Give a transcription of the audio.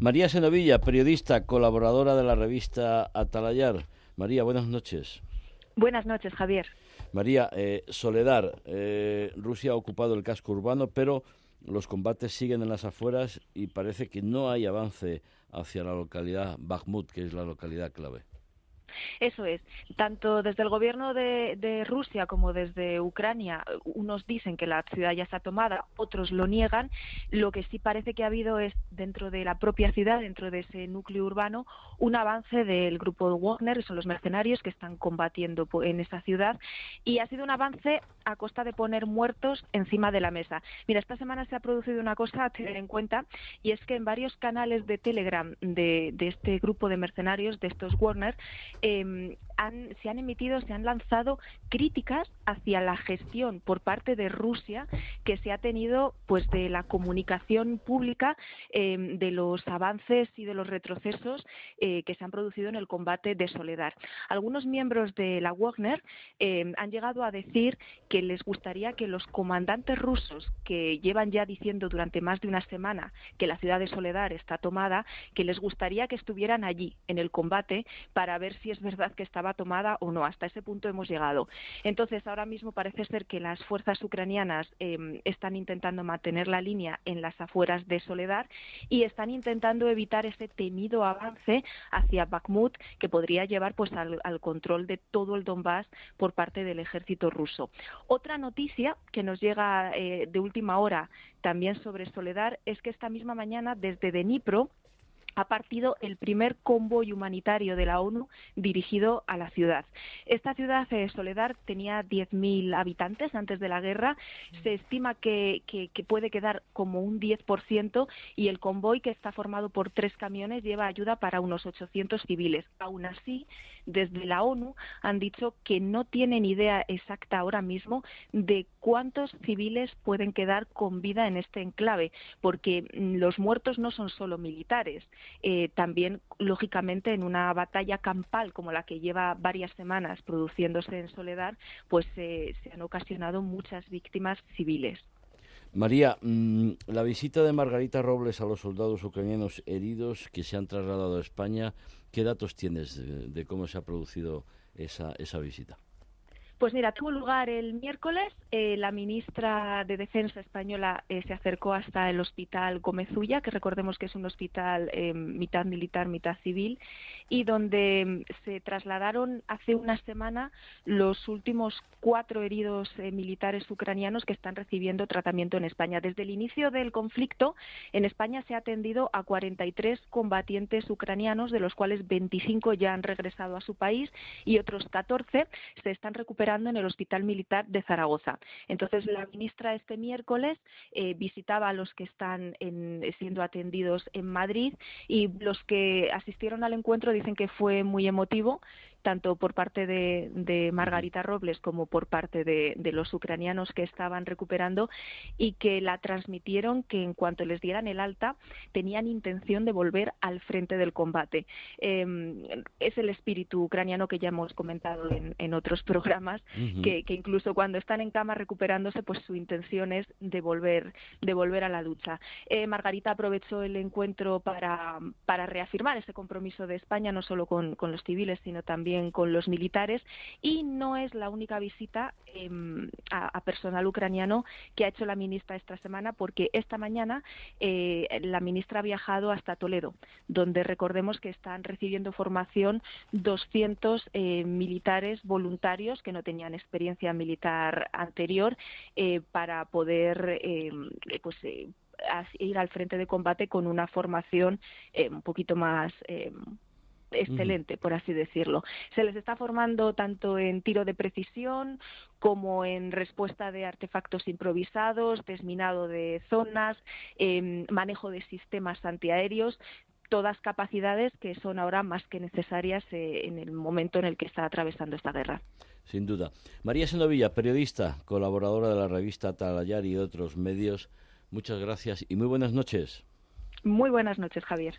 María Senovilla, periodista, colaboradora de la revista Atalayar. María, buenas noches. Buenas noches, Javier. María, eh, Soledad, eh, Rusia ha ocupado el casco urbano, pero los combates siguen en las afueras y parece que no hay avance hacia la localidad Bakhmut, que es la localidad clave. Eso es. Tanto desde el gobierno de, Rusia como desde Ucrania, unos dicen que la ciudad ya está tomada, otros lo niegan. Lo que sí parece que ha habido es, dentro de la propia ciudad, dentro de ese núcleo urbano, un avance del grupo Wagner, son los mercenarios que están combatiendo en esa ciudad, y ha sido un avance a costa de poner muertos encima de la mesa. Mira, esta semana se ha producido una cosa a tener en cuenta, y es que en varios canales de Telegram de, de este grupo de mercenarios, de estos Wagner, eh, se han emitido, se han lanzado críticas hacia la gestión por parte de Rusia que se ha tenido pues de la comunicación pública em, de los avances y de los retrocesos eh, que se han producido en el combate de Soledad. Algunos miembros de la Wagner em, han llegado a decir que les gustaría que los comandantes rusos que llevan ya diciendo durante más de una semana que la ciudad de Soledad está tomada, que les gustaría que estuvieran allí en el combate para ver si es verdad que estaba tomada o no. Hasta ese punto hemos llegado. Entonces, ahora mismo parece ser que las fuerzas ucranianas em, están intentando mantener la línea en las afueras de Soledad y están intentando evitar ese temido avance hacia Bakhmut que podría llevar pues al, control de todo el Donbass por parte del ejército ruso. Otra noticia que nos llega eh, de última hora también sobre Soledad es que esta misma mañana desde Dnipro ha partido el primer convoy humanitario de la ONU dirigido a la ciudad. Esta ciudad, de Soledad, tenía 10.000 habitantes antes de la guerra. Se estima que, puede quedar como un 10% y el convoy, que está formado por tres camiones, lleva ayuda para unos 800 civiles. Aún así, desde la ONU han dicho que no tienen idea exacta ahora mismo de cuántos civiles pueden quedar con vida en este enclave, porque mm, los muertos no son solo militares. Eh, también, lógicamente, en una batalla campal como la que lleva varias semanas produciéndose en Soledad, pues se han ocasionado muchas víctimas civiles. María, mm, la visita de Margarita Robles a los soldados ucranianos heridos que se han trasladado a España, ¿qué datos tienes de, cómo se ha producido esa, esa visita? Pues mira, tuvo lugar el miércoles. Eh, la ministra de Defensa española eh, se acercó hasta el hospital Gómezulla, que recordemos que es un hospital eh, mitad militar, mitad civil, y donde mm, se trasladaron hace una semana los últimos cuatro heridos militares ucranianos que están recibiendo tratamiento en España. Desde el inicio del conflicto, en España se ha atendido a 43 combatientes ucranianos, de los cuales 25 ya han regresado a su país y otros 14 se están recuperando en el Hospital Militar de Zaragoza. Entonces, la ministra este miércoles eh, visitaba a los que están siendo atendidos en Madrid y los que asistieron al encuentro dicen que fue muy emotivo tanto por parte de, Margarita Robles como por parte de, los ucranianos que estaban recuperando y que la transmitieron que en cuanto les dieran el alta tenían intención de volver al frente del combate. Em, es el espíritu ucraniano que ya hemos comentado en, otros programas, que, incluso cuando están en cama recuperándose, pues su intención es de volver, de volver a la lucha. Eh, Margarita aprovechó el encuentro para, para reafirmar ese compromiso de España, no solo con los civiles, sino también con los militares y no es la única visita em, a, personal ucraniano que ha hecho la ministra esta semana porque esta mañana eh, la ministra ha viajado hasta Toledo, donde recordemos que están recibiendo formación 200 eh, militares voluntarios que no tenían experiencia militar anterior eh, para poder em, pues ir al frente de combate con una formación un poquito más em, excelente, por así decirlo. Se les está formando tanto en tiro de precisión como en respuesta de artefactos improvisados, desminado de zonas, em, manejo de sistemas antiaéreos, todas capacidades que son ahora más que necesarias eh, en el momento en el que está atravesando esta guerra. Sin duda. María Senovilla, periodista, colaboradora de la revista Talayar y otros medios, muchas gracias y muy buenas noches. Muy buenas noches, Javier.